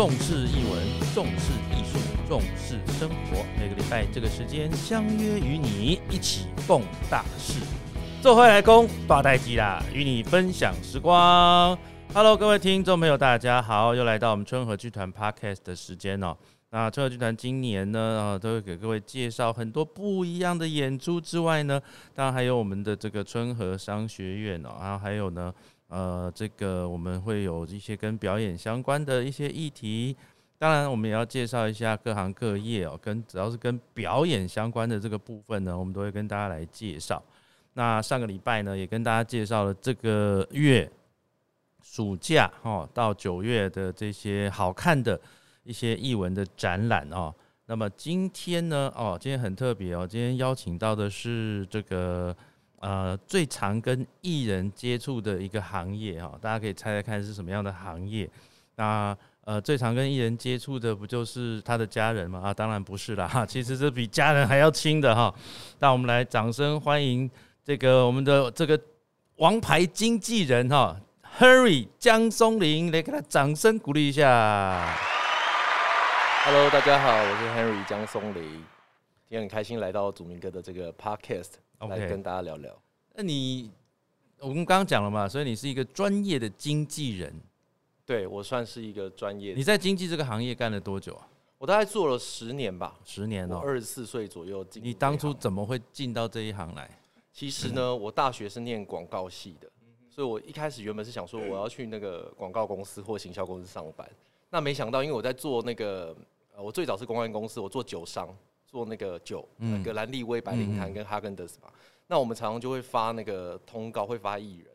重视译文，重视艺术，重视生活。每个礼拜这个时间相约与你一起共大事。做回来工大代机啦，与你分享时光。Hello，各位听众朋友，大家好，又来到我们春和剧团 Podcast 的时间哦。那春和剧团今年呢，啊，都会给各位介绍很多不一样的演出之外呢，当然还有我们的这个春和商学院哦，然后还有呢，呃，这个我们会有一些跟表演相关的一些议题。当然，我们也要介绍一下各行各业哦，跟只要是跟表演相关的这个部分呢，我们都会跟大家来介绍。那上个礼拜呢，也跟大家介绍了这个月。暑假哦，到九月的这些好看的一些艺文的展览哦。那么今天呢，哦，今天很特别哦，今天邀请到的是这个呃最常跟艺人接触的一个行业哈，大家可以猜猜看是什么样的行业？那呃最常跟艺人接触的不就是他的家人吗？啊，当然不是啦，哈，其实是比家人还要亲的哈。那我们来掌声欢迎这个我们的这个王牌经纪人哈。Henry 江松林来给他掌声鼓励一下。Hello，大家好，我是 Henry 江松林，今天很开心来到祖明哥的这个 Podcast 来跟大家聊聊。那你我们刚刚讲了嘛，所以你是一个专业的经纪人。对我算是一个专业。你在经纪这个行业干了多久啊？我大概做了十年吧，十年哦。二十四岁左右进。你当初怎么会进到这一行来？其实呢，我大学是念广告系的。所以，我一开始原本是想说，我要去那个广告公司或行销公司上班。那没想到，因为我在做那个，呃，我最早是公关公司，我做酒商，做那个酒，格兰利威、白灵坛跟哈根德斯嘛。那我们常常就会发那个通告，会发艺人。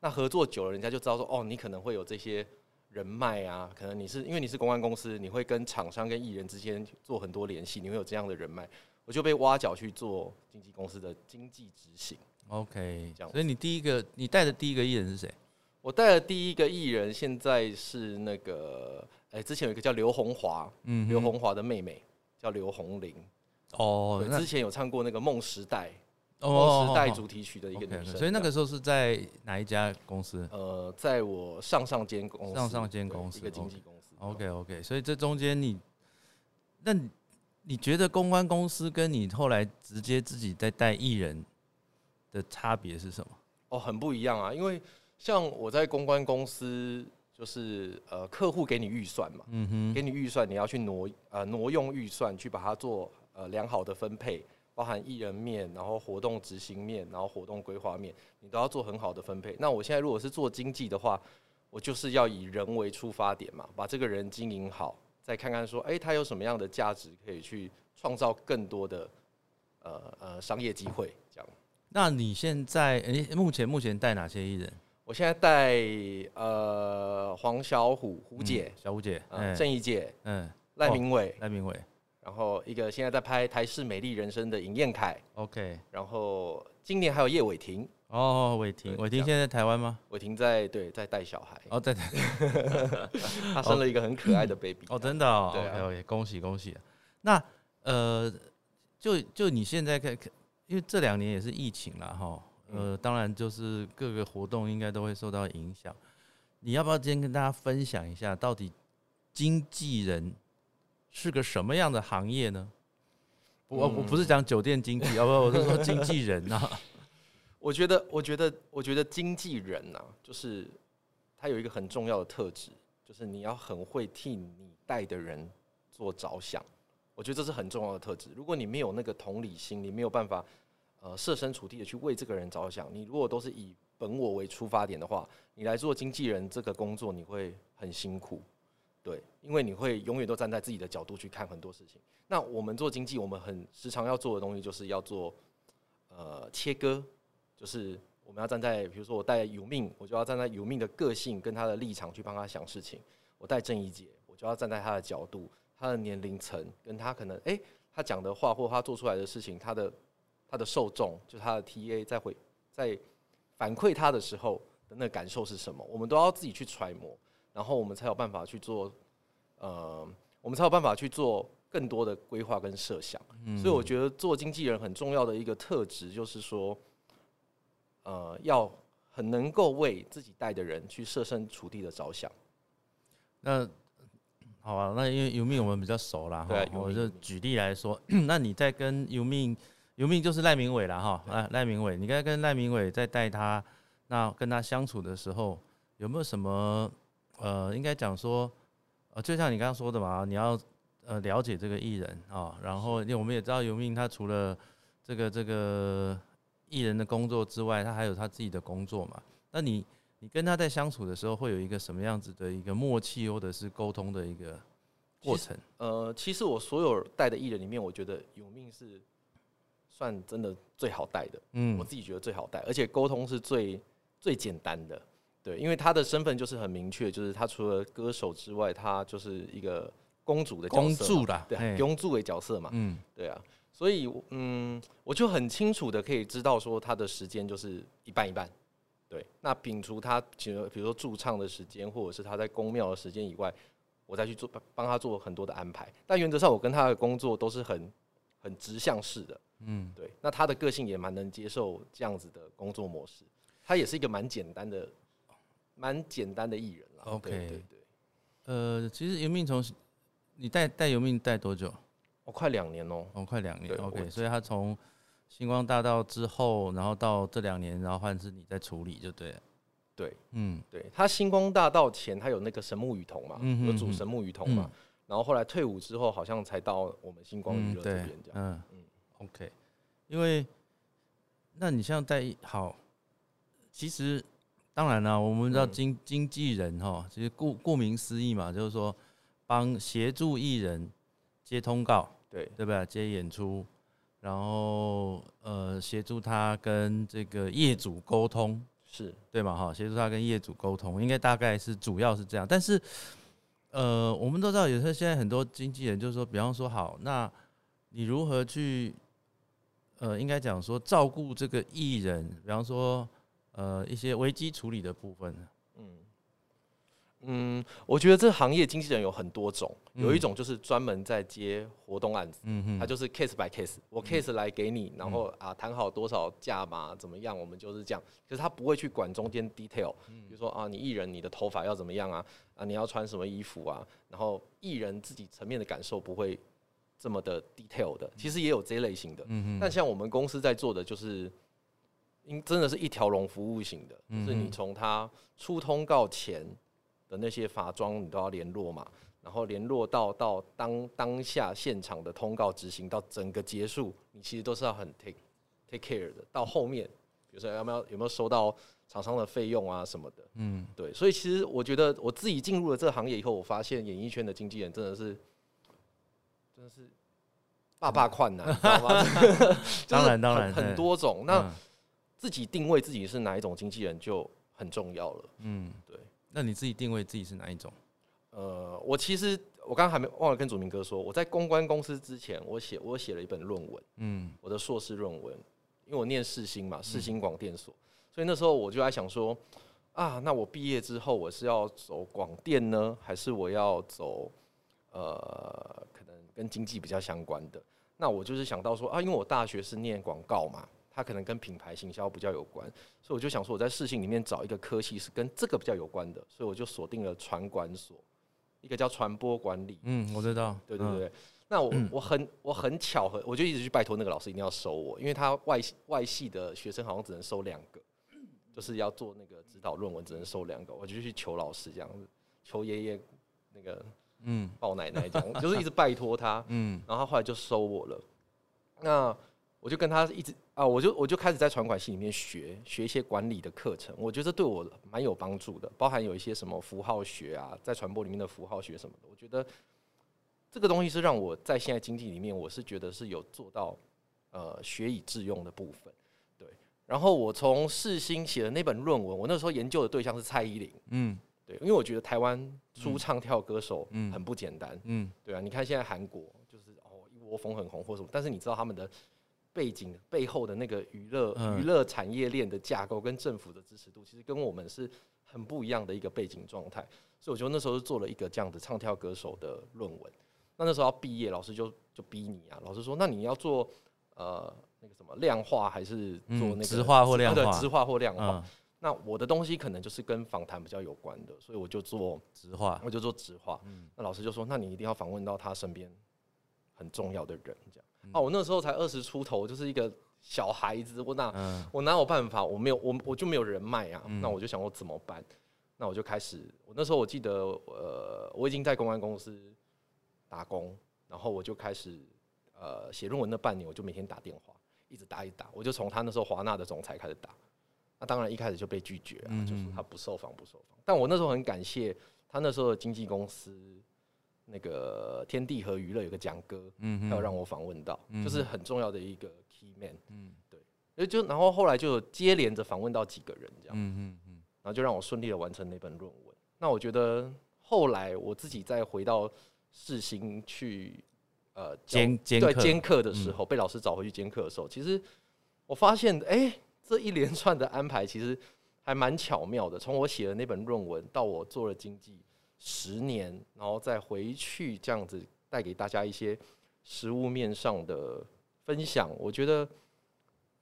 那合作久了，人家就知道说，哦，你可能会有这些人脉啊，可能你是因为你是公关公司，你会跟厂商跟艺人之间做很多联系，你会有这样的人脉。我就被挖角去做经纪公司的经济执行。OK，这样，所以你第一个你带的第一个艺人是谁？我带的第一个艺人现在是那个，哎，之前有一个叫刘红华，嗯，刘红华的妹妹叫刘红玲，哦，之前有唱过那个《梦时代》《梦时代》主题曲的一个女生，所以那个时候是在哪一家公司？呃，在我上上间公司，上上间公司一个经纪公司。OK OK，所以这中间你，那你觉得公关公司跟你后来直接自己在带艺人？的差别是什么？哦，很不一样啊！因为像我在公关公司，就是呃，客户给你预算嘛，嗯哼，给你预算，你要去挪呃挪用预算去把它做呃良好的分配，包含艺人面，然后活动执行面，然后活动规划面，你都要做很好的分配。那我现在如果是做经济的话，我就是要以人为出发点嘛，把这个人经营好，再看看说，哎，他有什么样的价值可以去创造更多的呃呃商业机会，这样。那你现在诶，目前目前带哪些艺人？我现在带呃黄小虎虎姐，小虎姐，郑怡姐，嗯，赖明伟，赖明伟，然后一个现在在拍台视美丽人生的尹彦凯，OK，然后今年还有叶伟霆，哦，伟霆，伟霆现在在台湾吗？伟霆在对在带小孩，哦，在，他生了一个很可爱的 baby，哦，真的，OK OK，恭喜恭喜。那呃，就就你现在看看。因为这两年也是疫情了哈，呃，当然就是各个活动应该都会受到影响。你要不要今天跟大家分享一下，到底经纪人是个什么样的行业呢？我我不是讲酒店经济，要不我是说经纪人呐。我觉得，我觉得，我觉得经纪人呐，就是他有一个很重要的特质，就是你要很会替你带的人做着想。我觉得这是很重要的特质。如果你没有那个同理心，你没有办法，呃，设身处地的去为这个人着想。你如果都是以本我为出发点的话，你来做经纪人这个工作，你会很辛苦，对，因为你会永远都站在自己的角度去看很多事情。那我们做经济，我们很时常要做的东西，就是要做呃切割，就是我们要站在，比如说我带有命，我就要站在有命的个性跟他的立场去帮他想事情；我带正义姐，我就要站在他的角度。他的年龄层跟他可能哎，他讲的话或他做出来的事情，他的他的受众就是他的 T A 在回在反馈他的时候的那感受是什么？我们都要自己去揣摩，然后我们才有办法去做，呃，我们才有办法去做更多的规划跟设想。所以我觉得做经纪人很重要的一个特质就是说，呃，要很能够为自己带的人去设身处地的着想。那好啊，那因为尤命我们比较熟啦，对我就举例来说，那你在跟尤命，尤命就是赖明伟啦，哈，啊，赖明伟，你刚才跟赖明伟在带他，那跟他相处的时候，有没有什么，呃，应该讲说，呃，就像你刚刚说的嘛，你要呃了解这个艺人啊，然后因为我们也知道尤命他除了这个这个艺人的工作之外，他还有他自己的工作嘛，那你你跟他在相处的时候，会有一个什么样子的一个默契，或者是沟通的一个过程？呃，其实我所有带的艺人里面，我觉得有命是算真的最好带的，嗯我自己觉得最好带，而且沟通是最最简单的。对，因为他的身份就是很明确，就是他除了歌手之外，他就是一个公主的角公主啦，对嘿，公主的角色嘛，嗯对啊，所以嗯，我就很清楚的可以知道说他的时间就是一半一半。对，那摒除他其实比如说驻唱的时间，或者是他在公庙的时间以外，我再去做帮他做很多的安排。但原则上，我跟他的工作都是很很直向式的。嗯，对，那他的个性也蛮能接受这样子的工作模式。他也是一个蛮简单的、蛮简单的艺人啦。OK 对对对，呃，其实游命从你带带游命带多久？哦、快两年哦、哦，快两年，OK，所以他从星光大道之后，然后到这两年，然后换是你在处理就对了。对嗯对，他星光大道前他有那个神木雨桐嘛，有主神木雨桐嘛，然后后来退伍之后，好像才到我们星光娱乐这边这，样。嗯嗯 OK，因为那你像带好，其实当然了，我们知道嗯经经纪人哈，其实顾顾名思义嘛，就是说帮协助艺人接通告，对对吧？接演出，然后呃协助他跟这个业主沟通，是，对嘛？哈，协助他跟业主沟通，应该大概是主要是这样。但是呃，我们都知道，有时候现在很多经纪人就是说，比方说好，那你如何去呃，应该讲说照顾这个艺人，比方说呃一些危机处理的部分，嗯嗯，我觉得这行业经纪人有很多种，有一嗯种就是专门在接活动案子。嗯哼，他就是 case by case，我 case 来给你，然后啊谈好多少价码，怎么样，我们就是这样。可是他不会去管中间 detail，比如说啊，你艺人你的头发要怎么样啊，啊你要穿什么衣服啊，然后艺人自己层面的感受不会这么的 detail 的。其实也有这一类型的，嗯哼，但像我们公司在做的就是，应真的是一条龙服务型的，就是你从他出通告前的那些法装你都要联络嘛，然后联络到到当当下现场的通告执行到整个结束，你其实都是要很 take take care 的。到后面，比如说要不要有没有收到厂商的费用啊什么的，嗯对，所以其实我觉得我自己进入了这个行业以后，我发现演艺圈的经纪人真的是真的是爸爸困难，你知道吗？当然当然很多种。那嗯自己定位自己是哪一种经纪人就很重要了。嗯，对。那你自己定位自己是哪一种？呃，我其实我刚刚还没忘了跟祖明哥说，我在公关公司之前，我写我写了一本论文，嗯我的硕士论文，因为我念世新嘛，世新广电所，所以那时候我就在想说，啊，那我毕业之后我是要走广电呢，还是我要走呃可能跟经济比较相关的？那我就是想到说啊，因为我大学是念广告嘛，它可能跟品牌行销比较有关，所以我就想说我在世新里面找一个科系是跟这个比较有关的，所以我就锁定了传管所，一个叫传播管理。嗯，我知道，嗯对对对，那我我很我很巧合，我就一直去拜托那个老师一定要收我，因为他外外系的学生好像只能收两个，就是要做那个指导论文只能收两个，我就去求老师这样子，求爷爷那个嗯。抱奶奶这样，就是一直拜托他，嗯。然后他后来就收我了。那我就跟他一直啊，我就我就开始在传管系里面学学一些管理的课程，我觉得对我蛮有帮助的，包含有一些什么符号学啊，在传播里面的符号学什么的，我觉得这个东西是让我在现在经济里面，我是觉得是有做到呃学以致用的部分。对，然后我从世新写的那本论文，我那时候研究的对象是蔡依林，嗯。对，因为我觉得台湾出唱跳歌手嗯。很不简单，嗯。对啊，你看现在韩国就是哦一窝蜂很红或什么，但是你知道他们的背景背后的那个娱乐嗯娱乐产业链的架构跟政府的支持度，其实跟我们是很不一样的一个背景状态。所以我觉得那时候是做了一个这样的唱跳歌手的论文。那那时候要毕业，老师就就逼你啊，老师说那你要做呃那个什么量化还是做那个嗯直化或量化啊对，直化或量化。嗯那我的东西可能就是跟访谈比较有关的，所以我就做直话，我就做直话。那老师就说，那你一定要访问到他身边很重要的人，这样。哦，我那时候才二十出头，就是一个小孩子，我哪我哪有办法？我没有，我我就没有人脉啊。那我就想我怎么办？那我就开始，我那时候我记得，呃，我已经在公关公司打工，然后我就开始，呃，写论文那半年，我就每天打电话，一直打一打，我就从他那时候华纳的总裁开始打。那当然一开始就被拒绝啊，就是他不受访不受访。但我那时候很感谢他那时候的经纪公司，那个天地和娱乐有个蒋哥，嗯，要让我访问到，就是很重要的一个 key man，嗯，对，所就然后后来就接连着访问到几个人这样，嗯嗯嗯，然后就让我顺利的完成那本论文。那我觉得后来我自己再回到世新去，呃，兼兼对兼课的时候，被老师找回去兼课的时候，其实我发现，哎。这一连串的安排其实还蛮巧妙的。从我写的那本论文到我做了经济十年，然后再回去这样子带给大家一些实物面上的分享，我觉得，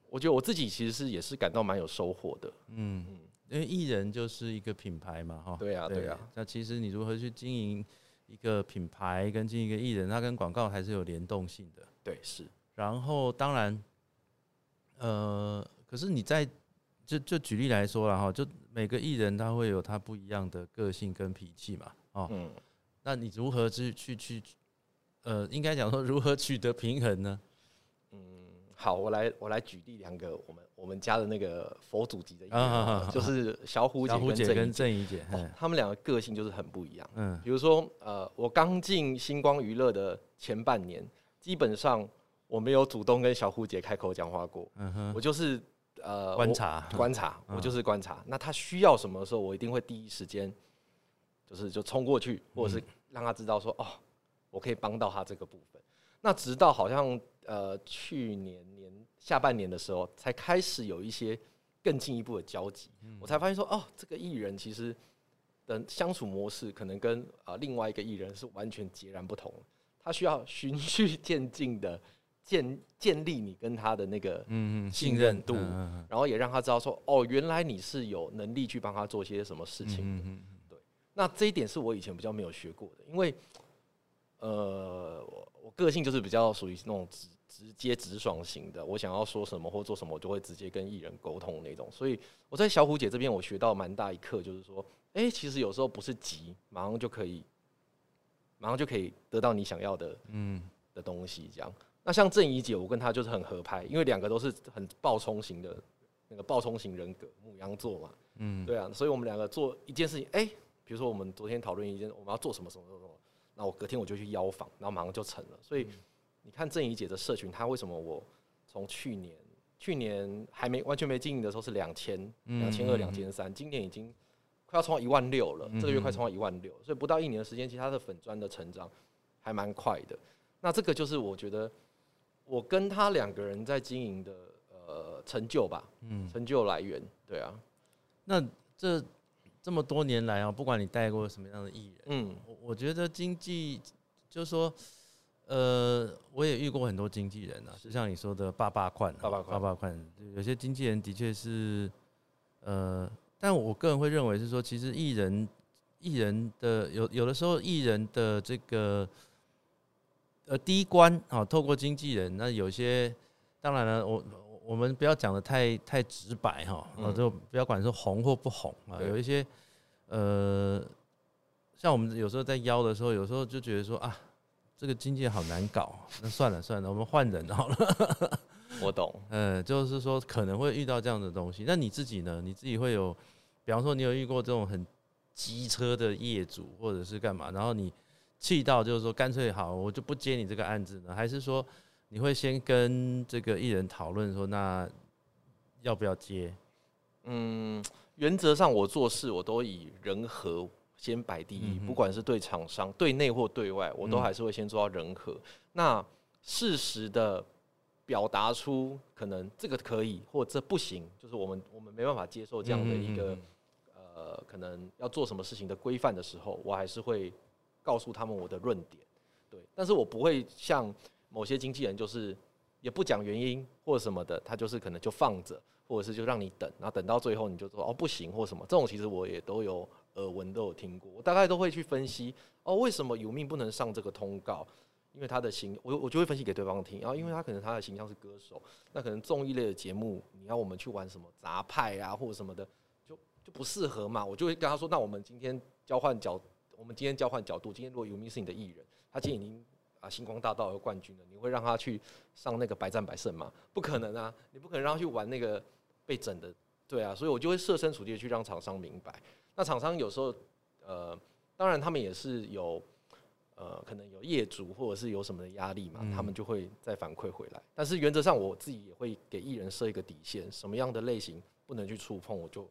我觉得我自己其实是也是感到蛮有收获的。嗯嗯，因为艺人就是一个品牌嘛，哈。对啊，对啊。那其实你如何去经营一个品牌，跟经营一个艺人，它跟广告还是有联动性的。对，是。然后当然，呃。可是你在就就举例来说了哈，就每个艺人他会有他不一样的个性跟脾气嘛，哦，嗯，那你如何去去去，呃，应该讲说如何取得平衡呢？嗯，好，我来我来举例两个我们我们家的那个佛祖级的艺人，就是小虎姐跟郑怡姐，他们两个个性就是很不一样。嗯，比如说呃，我刚进星光娱乐的前半年，基本上我没有主动跟小虎姐开口讲话过，嗯哼，我就是。呃，观察观察，我就是观察。那他需要什么的时候，我一定会第一时间，就是就冲过去，或者是让他知道说，哦，我可以帮到他这个部分。那直到好像呃去年年下半年的时候，才开始有一些更进一步的交集。我才发现说，哦，这个艺人其实的相处模式可能跟啊另外一个艺人是完全截然不同。他需要循序渐进的。建建立你跟他的那个嗯信任度，然后也让他知道说哦，原来你是有能力去帮他做些什么事情的。对，那这一点是我以前比较没有学过的，因为呃，我我个性就是比较属于那种直直接直爽型的，我想要说什么或做什么，我就会直接跟艺人沟通那种。所以我在小虎姐这边，我学到蛮大一课，就是说，哎，其实有时候不是急，马上就可以，马上就可以得到你想要的嗯的东西，这样。那像郑怡姐，我跟她就是很合拍，因为两个都是很暴冲型的那个暴冲型人格，母羊座嘛，嗯，对啊，所以我们两个做一件事情，哎，比如说我们昨天讨论一件，我们要做什么什么什么，那我隔天我就去邀访，然后马上就成了。所以你看郑怡姐的社群，她为什么我从去年去年还没完全没经营的时候是两千两千二两千三，今年已经快要冲到一万六了，这个月快冲到一万六，所以不到一年的时间，其实她的粉砖的成长还蛮快的。那这个就是我觉得。我跟他两个人在经营的呃成就吧，嗯，成就来源，对啊。那这这么多年来啊，不管你带过什么样的艺人，嗯，我我觉得经济就是说，呃，我也遇过很多经纪人啊，就像你说的爸爸款，爸爸款，爸爸款，有些经纪人的确是，呃，但我个人会认为是说，其实艺人艺人的有有的时候艺人的这个。呃，第一关啊，透过经纪人，那有些当然了，我我们不要讲的太太直白哈，我就不要管是红或不红啊，有一些呃，像我们有时候在邀的时候，有时候就觉得说啊，这个经纪人好难搞，那算了算了，我们换人好了。我懂，嗯，就是说可能会遇到这样的东西。那你自己呢？你自己会有，比方说你有遇过这种很机车的业主，或者是干嘛？然后你。气到就是说，干脆好，我就不接你这个案子呢？还是说，你会先跟这个艺人讨论说，那要不要接？嗯，原则上我做事我都以人和先摆第一，不管是对厂商、对内或对外，我都还是会先做到人和。那适时的表达出可能这个可以或这不行，就是我们我们没办法接受这样的一个呃，可能要做什么事情的规范的时候，我还是会。告诉他们我的论点，对，但是我不会像某些经纪人，就是也不讲原因或什么的，他就是可能就放着，或者是就让你等，然后等到最后你就说哦不行或什么，这种其实我也都有耳闻都有听过，我大概都会去分析哦为什么有命不能上这个通告。因为他的形，我我就会分析给对方听，然后因为他可能他的形象是歌手，那可能综艺类的节目，你要我们去玩什么杂派啊或者什么的，就就不适合嘛。我就会跟他说，那我们今天交换角，我们今天交换角度，今天如果有明是你的艺人，他今天已经啊星光大道的冠军了，你会让他去上那个百战百胜吗？不可能啊，你不可能让他去玩那个被整的，对啊，所以我就会设身处地去让厂商明白。那厂商有时候，呃，当然他们也是有。呃，可能有业主或者是有什么的压力嘛，他们就会再反馈回来。但是原则上，我自己也会给艺人设一个底线，什么样的类型不能去触碰，我就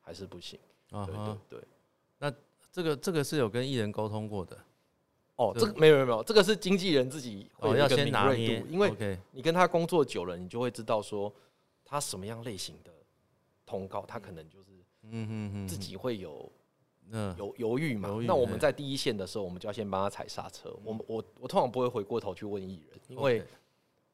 还是不行。对对对。那这个这个是有跟艺人沟通过的。哦，这个没有没有没有，这个是经纪人自己会要先拿锐度，因为你跟他工作久了，你就会知道说他什么样类型的通告，他可能就是嗯嗯嗯，自己会有。犹犹豫嘛？那我们在第一线的时候，我们就要先帮他踩刹车。我我我通常不会回过头去问艺人，因为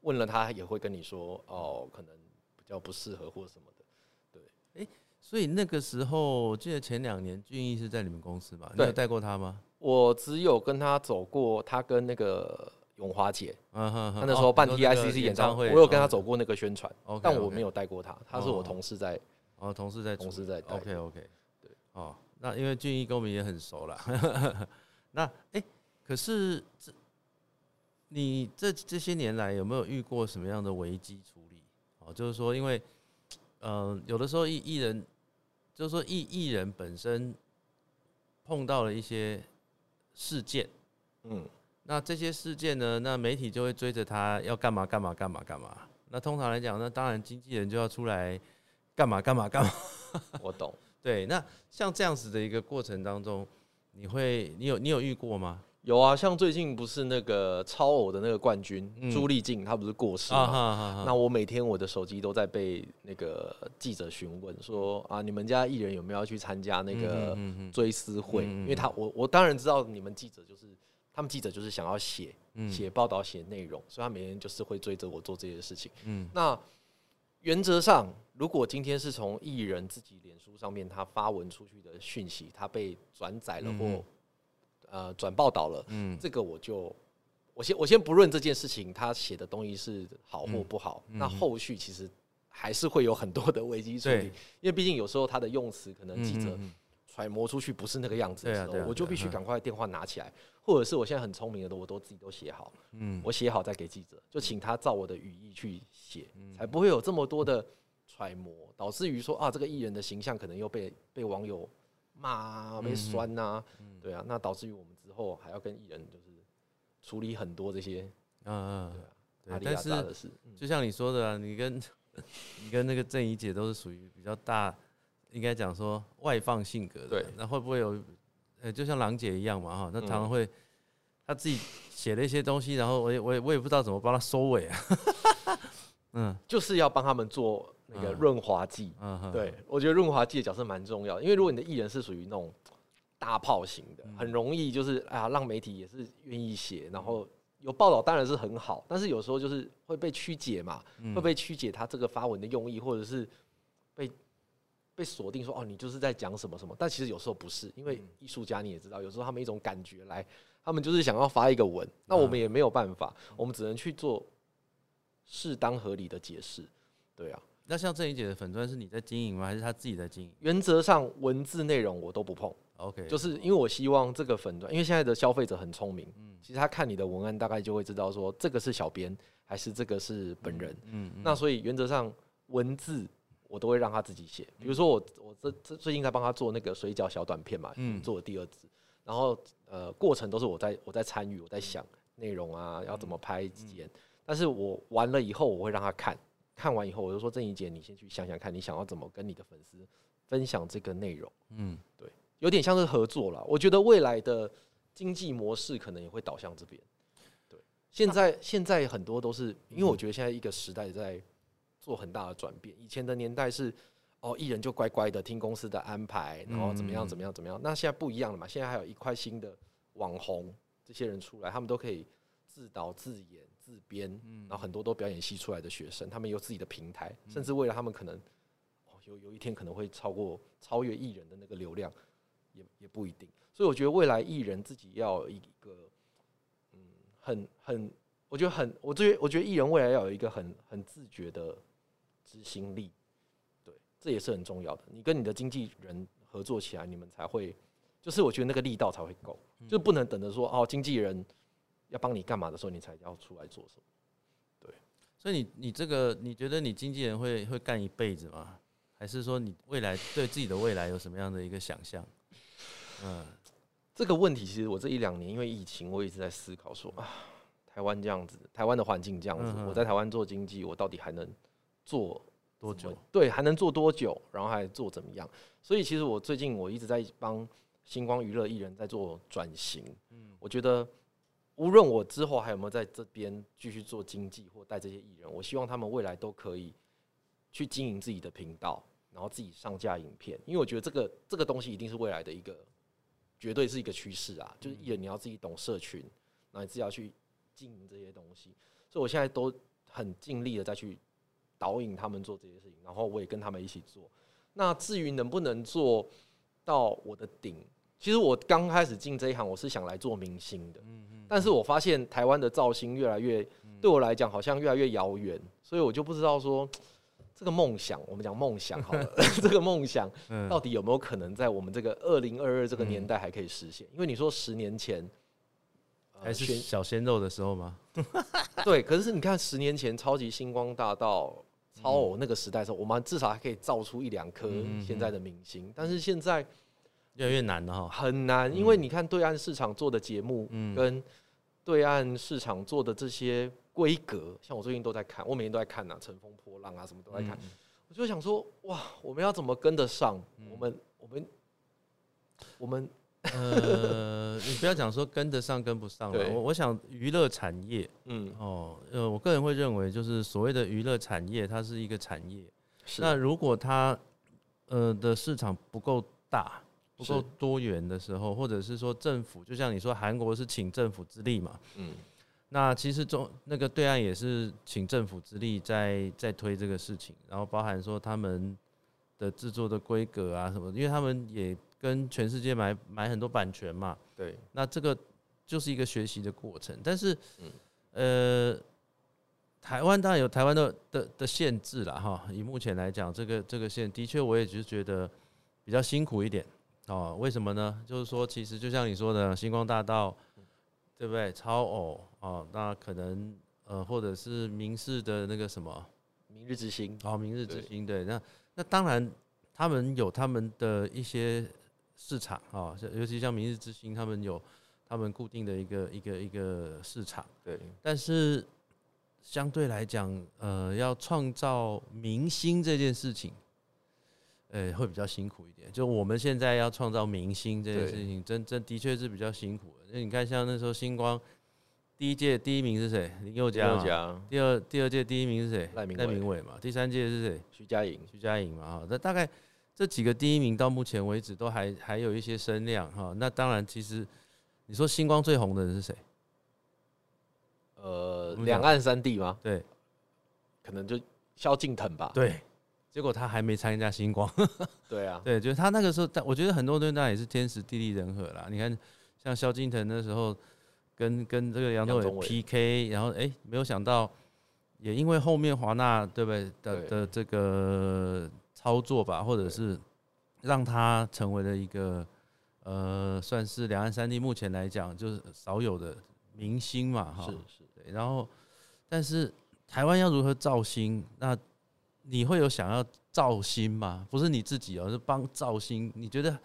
问了他也会跟你说哦，可能比较不适合或什么的。对，哎，所以那个时候，我记得前两年俊逸是在你们公司吧？你有带过他吗？我只有跟他走过，他跟那个永华姐，嗯哼，他那时候办 T I C C 演唱会，我有跟他走过那个宣传，但我没有带过他，他是我同事在，哦，同事在，同事在，OK OK，对，哦。那因为俊逸跟我们也很熟了，那哎，可是这你这这些年来有没有遇过什么样的危机处理？哦，就是说，因为嗯，有的时候艺艺人，就是说艺艺人本身碰到了一些事件，嗯，那这些事件呢，那媒体就会追着他要干嘛干嘛干嘛干嘛。那通常来讲，那当然经纪人就要出来干嘛干嘛干嘛。我懂。对，那像这样子的一个过程当中，你会，你有你有遇过吗？有啊，像最近不是那个超偶的那个冠军朱丽静，她不是过世吗？那我每天我的手机都在被那个记者询问说啊，你们家艺人有没有要去参加那个追思会？因为他我我当然知道你们记者就是他们记者就是想要写写报道写内容，所以他每天就是会追着我做这些事情。嗯，那。原则上，如果今天是从艺人自己脸书上面他发文出去的讯息，他被转载了或呃转报道了，嗯，这个我就我先我先不论这件事情他写的东西是好或不好，那后续其实还是会有很多的危机处理，因为毕竟有时候他的用词可能记者。揣摩出去不是那个样子的时候，我就必须赶快电话拿起来，或者是我现在很聪明的，我都自己都写好，嗯，我写好再给记者，就请他照我的语义去写，才不会有这么多的揣摩，导致于说啊，这个艺人的形象可能又被被网友骂、被酸呐，对啊，那导致于我们之后还要跟艺人就是处理很多这些，嗯嗯，对啊，但是就像你说的，你跟 你跟那个郑怡姐都是属于比较大。应该讲说外放性格的，对，那会不会有，呃，就像郎姐一样嘛，哈，那常常会他自己写了一些东西，然后我也我也我也不知道怎么帮他收尾啊，嗯，就是要帮他们做那个润滑剂，嗯，对我觉得润滑剂的角色蛮重要，因为如果你的艺人是属于那种大炮型的，很容易就是哎呀让媒体也是愿意写，然后有报道当然是很好，但是有时候就是会被曲解嘛，会被曲解他这个发文的用意，或者是被。被锁定说哦，你就是在讲什么什么，但其实有时候不是，因为艺术家你也知道，有时候他们一种感觉来，他们就是想要发一个文，那我们也没有办法，我们只能去做适当合理的解释。对啊，那像郑怡姐的粉钻是你在经营吗？还是她自己在经营？原则上文字内容我都不碰。OK，就是因为我希望这个粉钻，因为现在的消费者很聪明，嗯，其实他看你的文案大概就会知道说这个是小编还是这个是本人，嗯，那所以原则上文字。我都会让他自己写，比如说我我这这最近在帮他做那个水饺小短片嘛，嗯，做第二支，然后呃过程都是我在我在参与，我在想内容啊要怎么拍几眼，但是我完了以后我会让他看，看完以后我就说郑怡姐你先去想想看你想要怎么跟你的粉丝分享这个内容，嗯，对，有点像是合作了，我觉得未来的经济模式可能也会导向这边，对，现在现在很多都是因为我觉得现在一个时代在。做很大的转变。以前的年代是，哦，艺人就乖乖的听公司的安排，然后怎么样怎么样怎么样。那现在不一样了嘛？现在还有一块新的网红，这些人出来，他们都可以自导自演、自自编，然后很多都表演系出来的学生，他们有自己的平台，甚至未来他们可能哦有有一天可能会超过超越艺人的那个流量，也也不一定。所以我觉得未来艺人自己要有一个，嗯，很很，我觉得很，我觉得我觉得艺人未来要有一个很很自觉的执行力，对，这也是很重要的。你跟你的经纪人合作起来，你们才会，就是我觉得那个力道才会够，就不能等着说哦，经纪人要帮你干嘛的时候，你才要出来做什么。对所以你你这个你觉得你经纪人会会干一辈子吗？还是说你未来对自己的未来有什么样的一个想象？嗯，这个问题其实我这一两年因为疫情，我一直在思考说啊，台湾这样子，台湾的环境这样子，我在台湾做经济，我到底还能做多久？对，还能做多久？然后还做怎么样？所以其实我最近我一直在帮星光娱乐艺人在做转型。嗯，我觉得无论我之后还有没有在这边继续做经济或带这些艺人，我希望他们未来都可以去经营自己的频道，然后自己上架影片，因为我觉得这个这个东西一定是未来的一个绝对是一个趋势啊，就是艺人你要自己懂社群，然后你自己要去经营这些东西，所以我现在都很尽力的再去导引他们做这些事情，然后我也跟他们一起做。那至于能不能做到我的顶，其实我刚开始进这一行，我是想来做明星的，但是我发现台湾的造星越来越对我来讲好像越来越遥远，所以我就不知道说 这个梦想，我们讲梦想好了，这个梦想嗯。到底有没有可能在我们这个二零二二这个年代还可以实现？因为你说十年前。呃还是选小鲜肉的时候吗？对，可是你看十年前超级星光大道、超偶那个时代的时候，我们至少还可以造出一两颗嗯嗯。现在的明星，但是现在越来越难了哈。很难，因为你看对岸市场做的节目嗯。跟对岸市场做的这些规格，像我最近都在看，我每天都在看呐、乘风破浪》啊，什么都在看，嗯我就想说，哇，我们要怎么跟得上？我们我们我们呃，你不要讲说跟得上跟不上了，对。我我想娱乐产业嗯。哦，呃，我个人会认为就是所谓的娱乐产业，它是一个产业。是。那如果它呃的市场不够大、不够多元的时候，或者是说政府，就像你说韩国是请政府之力嘛，嗯。那其实中那个对岸也是请政府之力在在推这个事情，然后包含说他们的制作的规格啊什么，因为他们也跟全世界买买很多版权嘛，对。那这个就是一个学习的过程。但是，嗯。呃，台湾当然有台湾的的的限制了哈。以目前来讲，这个这个线的确我也就是觉得比较辛苦一点哦。为什么呢？就是说，其实就像你说的，星光大道，对不对？超偶哦，那可能呃，或者是明视的那个什么明日之星，哦，明日之星，对，那那当然他们有他们的一些市场啊，像尤其像明日之星，他们有他们固定的一个一个一个市场，对但是相对来讲，呃，要创造明星这件事情，呃，会比较辛苦一点。就我们现在要创造明星这件事情，真真的确是比较辛苦的。那你看，像那时候星光第一届第一名是谁？林宥嘉嘛。第二第二届第一名是谁？赖明赖明伟伟嘛。第三届是谁？徐佳莹，徐佳莹嘛。哈，那大概这几个第一名到目前为止都还还有一些声量哈。那当然，其实你说星光最红的人是谁？呃两岸三地吗？对可能就萧敬腾吧。对，结果他还没参加星光。对啊，对，就是他那个时候，但我觉得很多东西那也是天时地利人和啦。你看，像萧敬腾那时候跟跟这个杨宗纬 PK，然后哎、没有想到，也因为后面华纳对不对的的这个操作吧，或者是让他成为了一个呃，算是两岸三地目前来讲就是少有的明星嘛，哈。是是，对，然后但是台湾要如何造星？那你会有想要造星吗？不是你自己哦，是帮造星。你觉得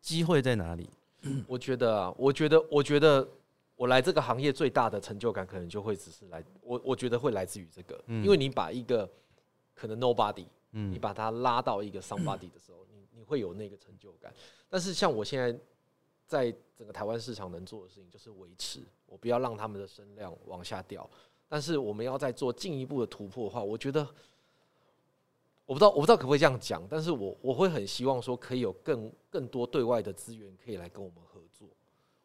机会在哪里？我觉得啊，我觉得，我觉得我来这个行业最大的成就感，可能就会只是来，我我觉得会来自于这个，嗯因为你把一个可能 nobody，你嗯把它拉到一个 somebody 的时候，你 你会有那个成就感。但是像我现在在整个台湾市场能做的事情，就是维持，我不要让他们的声量往下掉。但是我们要再做进一步的突破的话，我觉得我不知道，我不知道可不可以这样讲，但是我我会很希望说，可以有更更多对外的资源可以来跟我们合作。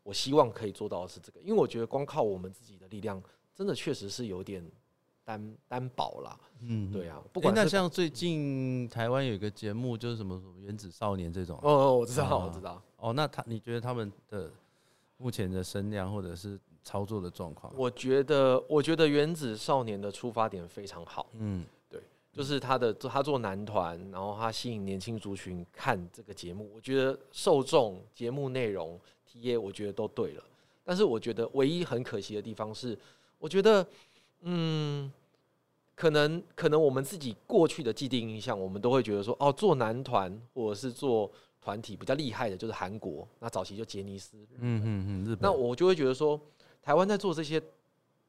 我希望可以做到的是这个，因为我觉得光靠我们自己的力量真的确实是有点担担保啦。嗯，对啊，不诶那像最近台湾有一个节目，就是什么什么原子少年这种，哦哦，我知道，啊我知道。哦，那他你觉得他们的目前的声量或者是操作的状况？我觉得，我觉得原子少年的出发点非常好，嗯就是他的他做男团，然后他吸引年轻族群看这个节目。我觉得受众、节目内容、TA，我觉得都对了。但是我觉得唯一很可惜的地方是，我觉得，嗯，可能可能我们自己过去的既定印象，我们都会觉得说，哦，做男团或者是做团体比较厉害的，就是韩国。那早期就杰尼斯，嗯嗯嗯，日本那我就会觉得说，台湾在做这些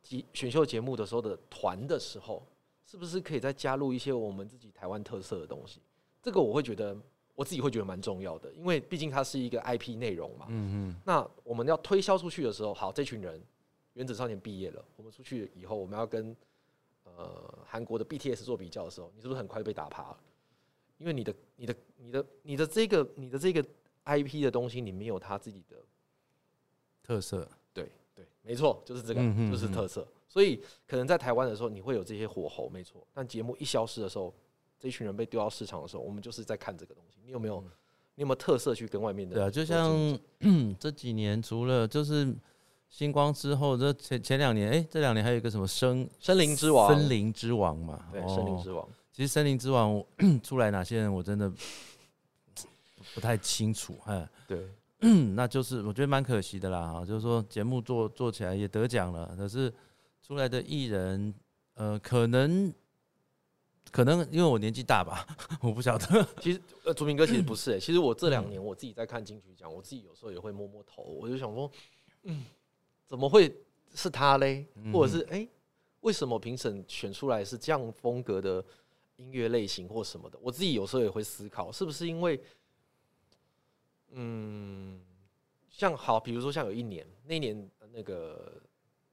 节选秀节目的时候的团的时候，是不是可以再加入一些我们自己台湾特色的东西？这个我会觉得我自己会觉得蛮重要的，因为毕竟它是一个 IP 内容嘛。嗯嗯那我们要推销出去的时候，好，这群人原子少年毕业了，我们出去以后，我们要跟呃韩国的 BTS 做比较的时候，你是不是很快就被打趴了？因为你的、你的、你的、你的这个、你的这个 IP 的东西，你没有他自己的特色，对对，没错，就是这个，就是特色。所以可能在台湾的时候，你会有这些火候，没错。但节目一消失的时候，这一群人被丢到市场的时候，我们就是在看这个东西。你有没有，你有没有特色去跟外面的？对啊，就像 这几年除了就是星光之后，这前前两年，哎、这两年还有一个什么森森林之王，森林之王嘛，对，哦森林之王，其实森林之王出来哪些人，我真的不太清楚，哈。对，那就是我觉得蛮可惜的啦，哈，就是说节目做做起来也得奖了，可是出来的艺人，呃，可能可能因为我年纪大吧，我不晓得，其实呃，竹明哥其实不是、欸，其实我这两年我自己在看金曲奖，我自己有时候也会摸摸头，我就想说，嗯，怎么会是他嘞？或者是哎、诶为什么评审选出来是这样风格的音乐类型或什么的？我自己有时候也会思考，是不是因为，嗯，像好，比如说像有一年，那一年呃那个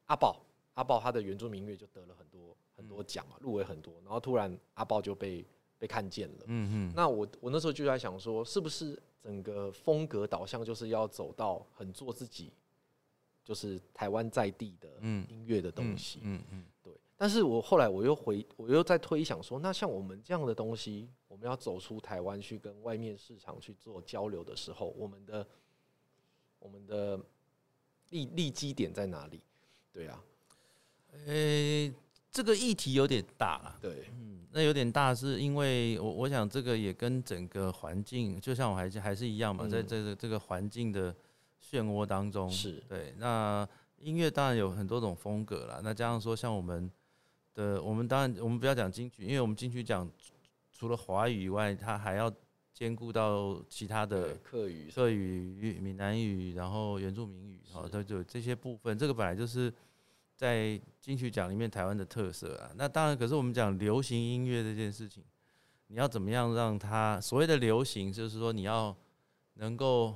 阿豹，阿豹他的原住民音乐就得了很多很多奖嘛，入围很多，然后突然阿豹就被被看见了。嗯嗯，那我我那时候就在想说，是不是整个风格导向就是要走到很做自己，就是台湾在地的嗯音乐的东西。嗯嗯对，但是我后来我又回，我又在推想说，那像我们这样的东西，我们要走出台湾去跟外面市场去做交流的时候，我们的我们的立立基点在哪里？对啊，诶、这个议题有点大了。对，嗯，那有点大，是因为我我想这个也跟整个环境，就像我还是还是一样嘛，嗯在这个这个环境的漩涡当中，是对。那音乐当然有很多种风格啦，那加上说像我们的，我们当然我们不要讲金曲，因为我们金曲奖除了华语以外，它还要兼顾到其他的，客语客语、闽南语，然后原住民语，哦，是对对，这些部分，这个本来就是在金曲奖里面台湾的特色啊。那当然，可是我们讲流行音乐这件事情，你要怎么样让它所谓的流行，就是说你要能够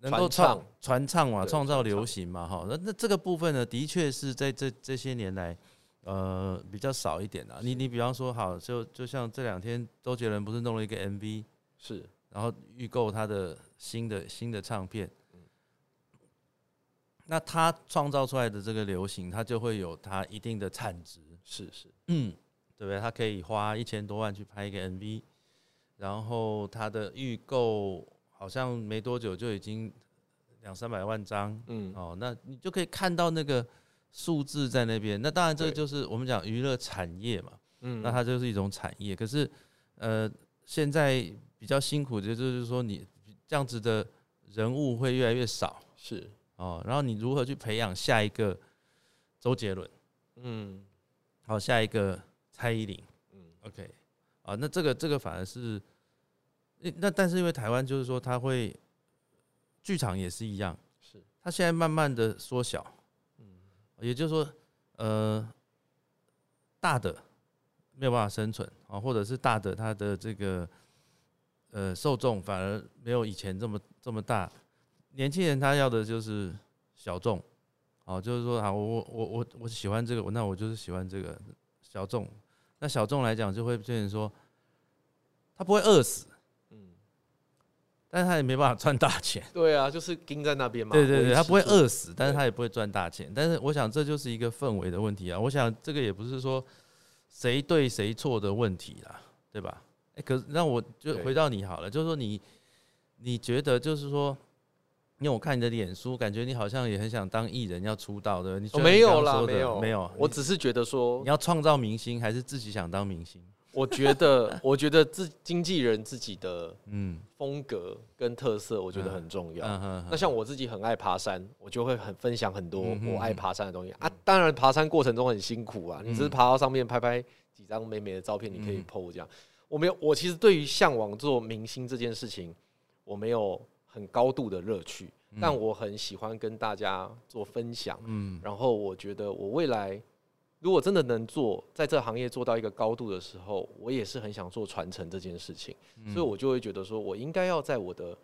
能够创唱传唱嘛，创造流行嘛，哈。那那这个部分呢，的确是在这这些年来。呃，比较少一点啊。你你比方说，好，就就像这两天周杰伦不是弄了一个 MV，是然后预购他的新的新的唱片。那他创造出来的这个流行，它就会有它一定的产值，是是，嗯，对不对？他可以花一千多万去拍一个 MV，然后他的预购好像没多久就已经两三百万张，嗯，哦，那你就可以看到那个数字在那边。那当然，这个就是我们讲娱乐产业嘛，嗯。那它就是一种产业。可是，呃，现在比较辛苦的就是说，你这样子的人物会越来越少。是，哦。然后你如何去培养下一个周杰伦，嗯好、下一个蔡依林嗯，？OK，啊，那这个这个反而是，诶那但是因为台湾就是说，它会剧场也是一样，是，它现在慢慢的缩小，嗯也就是说，呃，大的没有办法生存啊，或者是大的它的这个呃受众反而没有以前这么这么大。年轻人他要的就是小众，哦，就是说啊，我我我我我喜欢这个，那我就是喜欢这个小众。那小众来讲，就会变成说，他不会饿死，嗯，但是他也没办法赚大钱。对啊，就是盯在那边嘛。对对对，他不会。饿死，但是他也不会赚大钱。但是我想这就是一个氛围的问题啊。我想这个也不是说谁对谁错的问题啦，对吧？哎、可是那我就回到你好了，就是说你你觉得就是说。因为我看你的脸书，感觉你好像也很想当艺人，要出道的。你觉哦，得你没有啦，没有没有。我只是觉得说你，要创造明星，还是自己想当明星？我觉得，我觉得自经纪人自己的 嗯，风格跟特色，我觉得很重要。那像我自己很爱爬山，我就会很分享很多我爱爬山的东西啊。当然，爬山过程中很辛苦啊，你只是嗯爬到上面拍拍几张美美的照片，你可以嗯 PO 这样。我没有，我其实对于向往做明星这件事情，我没有很高度的乐趣，但我很喜欢跟大家做分享。嗯然后我觉得我未来如果真的能做，在这行业做到一个高度的时候，我也是很想做传承这件事情，嗯所以我就会觉得说，我应该要在我的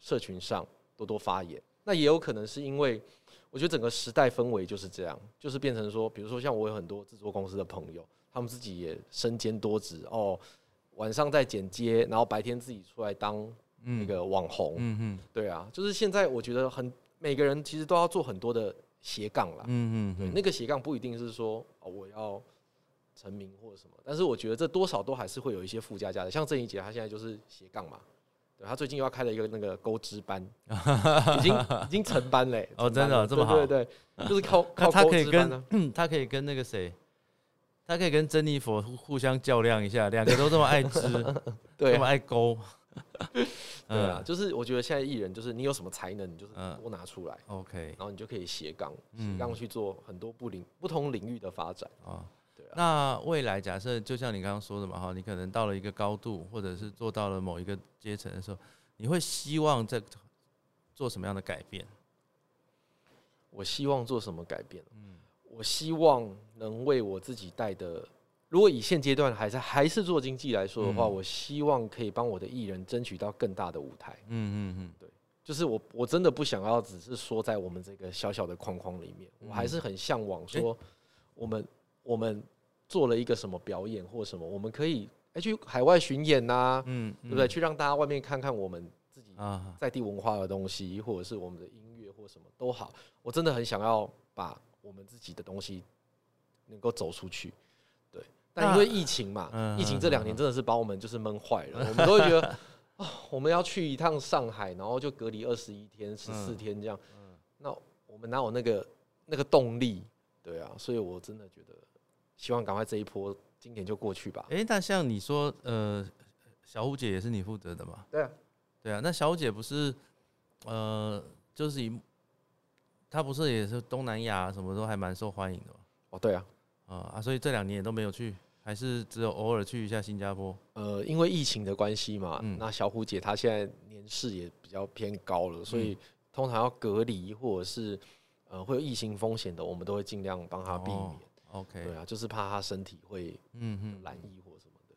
社群上多多发言。那也有可能是因为我觉得整个时代氛围就是这样，就是变成说，比如说像我有很多制作公司的朋友，他们自己也身兼多职哦，晚上在剪接，然后白天自己出来当那个网红，嗯嗯。对啊，就是现在我觉得很每个人其实都要做很多的斜杠啦。嗯，嗯嗯。那个斜杠不一定是说哦我要成名或者什么，但是我觉得这多少都还是会有一些附加价值。像郑怡杰，他现在就是斜杠嘛，对他最近又要开了一个那个钩织班，已经 已经成班嘞、哦真的这么好对对对，就是靠靠他可以跟呢、他可以跟那个谁，他可以跟珍妮佛互互相较量一下，两个都这么爱吃，对这么爱勾，对啊，就是我觉得现在艺人就是你有什么才能，你就是嗯多拿出来，，OK 然后你就可以斜杠嗯斜杠去做很多不领不同领域的发展。啊。对啊，那未来假设就像你刚刚说的嘛，哈，你可能到了一个高度，或者是做到了某一个阶层的时候，你会希望在做什么样的改变？我希望做什么改变？我希望能为我自己带的，如果以现阶段还是还是做经济来说的话，嗯我希望可以帮我的艺人争取到更大的舞台。嗯嗯嗯，对就是我我真的不想要只是说在我们这个小小的框框里面，嗯我还是很向往说，我们我们做了一个什么表演或什么，我们可以哎、去海外巡演呐、嗯，对不对？去让大家外面看看我们自己啊？在地文化的东西，或者是我们的音乐或什么都好，我真的很想要把我们自己的东西能够走出去。对，但因为疫情嘛，嗯疫情这两年真的是把我们就是闷坏了，我们都会觉得啊、我们要去一趟上海，然后就隔离二十一天、十四天这样，那我们哪有那个那个动力？对啊，所以我真的觉得希望赶快这一波今年就过去吧。哎、那像你说，呃，小虎姐也是你负责的嘛？对啊，对啊，那小虎姐不是，呃，就是以她不是也是东南亚什么都还蛮受欢迎的嘛？哦，对啊，啊啊，所以这两年也都没有去，还是只有偶尔去一下新加坡。呃，因为疫情的关系嘛，嗯那小虎姐她现在年事也比较偏高了，所嗯以通常要隔离或者是呃会有疫情风险的，我们都会尽量帮她避免。哦 OK，对啊，就是怕她身体会嗯嗯，染疫或什么的。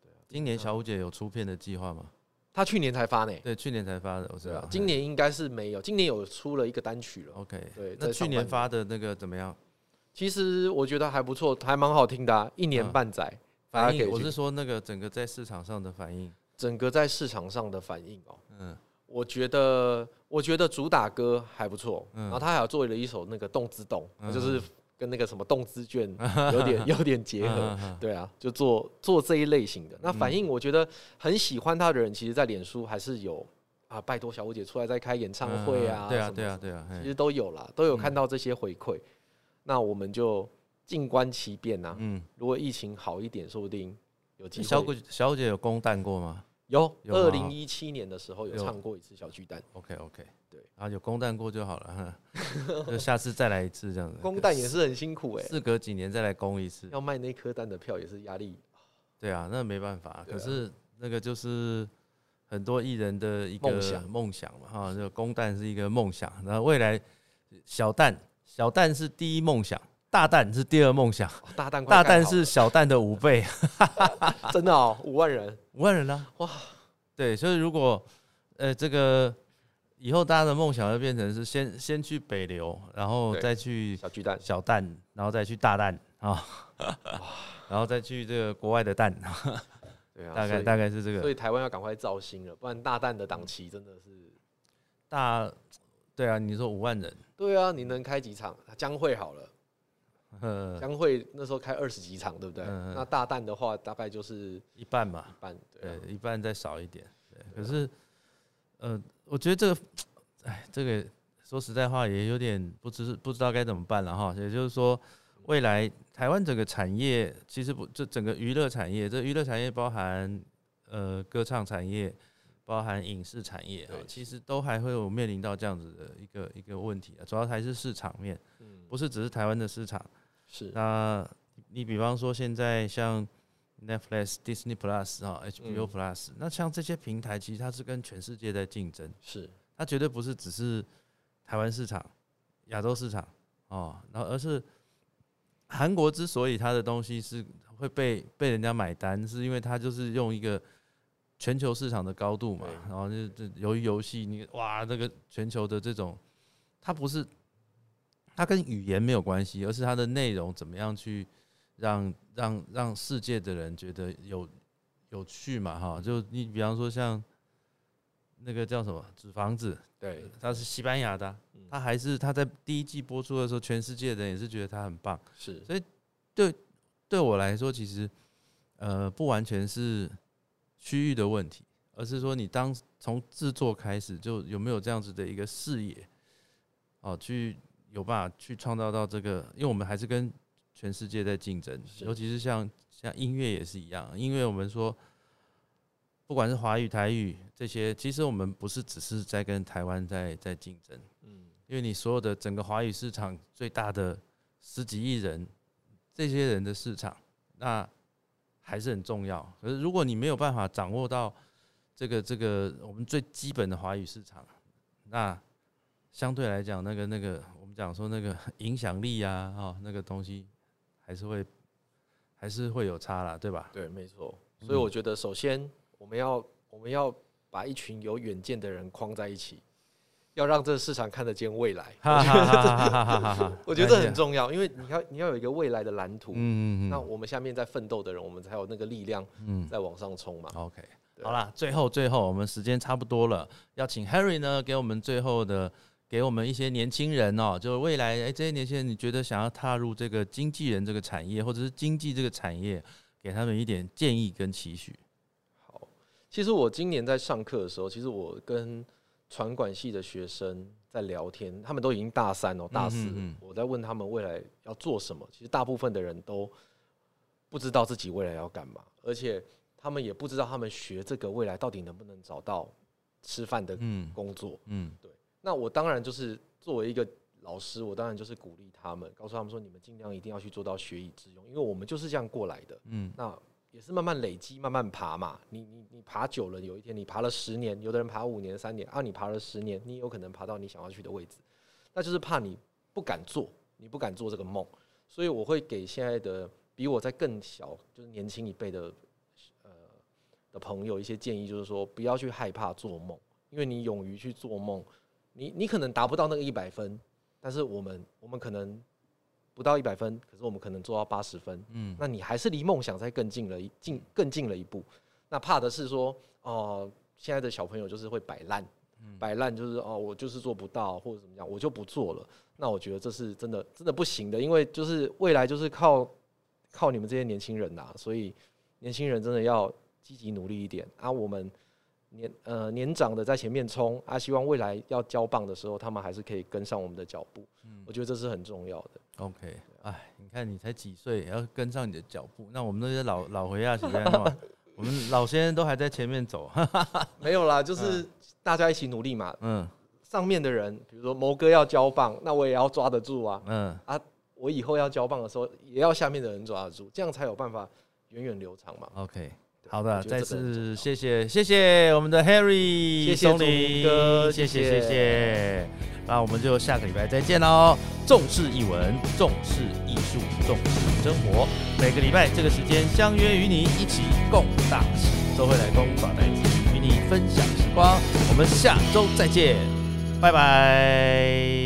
对啊，今年小虎姐有出片的计划吗？她去年才发呢。对，去年才发的，我知道。，啊今年应该是没有，今年有出了一个单曲了。OK，对那去年发的那个怎么样？其实我觉得还不错，还蛮好听的、啊，一年嗯。半载，大家反应，我是说那个整个在市场上的反应。整个在市场上的反应哦。嗯。我觉得，我觉得主打歌还不错，嗯。然后他还有做了一首那个动之动，嗯。就是跟那个什么动之卷有点 有点结合，嗯嗯嗯。对啊，就做做这一类型的。那反应，我觉得很喜欢他的人，其实，在脸书还是有啊，拜托小五姐出来再开演唱会啊，嗯对啊什么对啊对啊，嘿。其实都有啦，都有看到这些回馈。那我们就静观其变呐。嗯，如果疫情好一点，说不定有机会。小姐小姐有公蛋过吗有，有二零一七年的时候有有唱过一次小巨蛋。？OK OK，对，然后有公蛋过就好了，哈 就下次再来一次这样子。公蛋也是很辛苦哎、事隔几年再来攻一次，要卖那颗蛋的票也是压力对啊，那没办法。啊可是那个就是很多艺人的一个梦想梦想嘛，哈，这个公蛋是一个梦想，然后未来小蛋小蛋是第一梦想，大蛋是第二梦想，哦大蛋快大蛋盖好是小蛋的五倍，真的哦，五万人。五万人呢、哇！对，所以如果呃这个以后大家的梦想就变成是先先去北流，然后对再去小巨蛋，小蛋，然后再去大蛋啊，然后再去这个国外的蛋，对啊，大概以大概是这个。所以台湾要赶快造星了，不然大蛋的档期真的是。大，对啊，你说五万人，对啊，你能开几场？将会好了，呃，将会那时候开二十几场，对不对？嗯嗯那大蛋的话，大概就是一半嘛，一半，对啊、对，一半再少一点，对。可是，呃，我觉得这个，哎，这个说实在话也有点不知不知道该怎么办了哈。也就是说，未来台湾整个产业其实不，这整个娱乐产业，这娱乐产业包含呃歌唱产业，包含影视产业啊，其实都还会有面临到这样子的一个一个问题啊。主要还是市场面，嗯，不是只是台湾的市场。是，那你比方说现在像 Netflix、Disney Plus 啊、HBO 嗯。Plus，、那像这些平台，其实它是跟全世界在竞争，是，它绝对不是只是台湾市场、亚洲市场哦，然后而是韩国之所以它的东西是会被被人家买单，是因为它就是用一个全球市场的高度嘛，然后就这由于游戏，你哇，这个全球的这种，它不是它跟语言没有关系，而是它的内容怎么样去让让让世界的人觉得有有趣嘛，哈，就你比方说像那个叫什么《纸房子》，对，它是西班牙的它还是它在第一季播出的时候，全世界的人也是觉得它很棒。是，所以对对我来说，其实呃不完全是区域的问题，而是说你当从制作开始就有没有这样子的一个视野，哦，去有办法去创造到这个，因为我们还是跟全世界在竞争，尤其是像像音乐也是一样，因为我们说不管是华语、台语这些，其实我们不是只是在跟台湾在在竞争。嗯，因为你所有的整个华语市场最大的十几亿人，这些人的市场，那还是很重要。可是如果你没有办法掌握到这个这个我们最基本的华语市场，那相对来讲，那个那个我们讲说那个 影响力啊，哈、那个东西还是会还是会有差啦，对吧？对，没错。所以我觉得，首先我们要我们要把一群有远见的人框在一起，要让这个市场看得见未来，我觉得这很重要，因为你要你要有一个未来的蓝图，嗯嗯嗯，那我们下面在奋斗的人，我们才有那个力量，嗯，在往上冲嘛。OK，好了，最后最后，我们时间差不多了，要请 Harry 呢，给我们最后的，给我们一些年轻人哦，就是未来，哎，这些年轻人，你觉得想要踏入这个经纪人这个产业，或者是经济这个产业，给他们一点建议跟期许。好，其实我今年在上课的时候，其实我跟。传管系的学生在聊天，他们都已经大三哦，大四。嗯嗯嗯我在问他们未来要做什么，其实大部分的人都不知道自己未来要干嘛，而且他们也不知道他们学这个未来到底能不能找到吃饭的嗯工作。嗯对那我当然就是作为一个老师，我当然就是鼓励他们，告诉他们说，你们尽量一定要去做到学以致用，因为我们就是这样过来的。嗯那也是慢慢累积，慢慢爬嘛。你你你爬久了，有一天你爬了十年，有的人爬五年、三年，啊，你爬了十年，你有可能爬到你想要去的位置。那就是怕你不敢做，你不敢做这个梦。所以我会给现在的比我在更小，就是年轻一辈的呃的朋友一些建议，就是说不要去害怕做梦，因为你勇于去做梦，你你可能达不到那个一百分，但是我们我们可能不到一百分，可是我们可能做到八十分，嗯那你还是离梦想再更近了一近更近了一步。那怕的是说，哦、现在的小朋友就是会摆烂，摆烂就是哦，我就是做不到或者怎么样，我就不做了。那我觉得这是真的真的不行的，因为就是未来就是靠靠你们这些年轻人呐、所以年轻人真的要积极努力一点啊。我们年呃年长的在前面冲啊，希望未来要交棒的时候，他们还是可以跟上我们的脚步。嗯我觉得这是很重要的。，OK，哎，你看你才几岁，也要跟上你的脚步。那我们那些老老回亚几代嘛，我们老先生都还在前面走。没有啦，就是大家一起努力嘛。嗯上面的人，比如说谋哥要交棒，那我也要抓得住啊。嗯啊，我以后要交棒的时候，也要下面的人抓得住，这样才有办法源远流长嘛。OK，对好的，再次谢谢谢谢我们的 Harry，谢谢林哥谢谢谢谢。那我们就下个礼拜再见喽。重视译文，重视艺术，重视生活，每个礼拜这个时间相约与你一起共大事，周会来公耍代机，与你分享时光，我们下周再见，拜拜。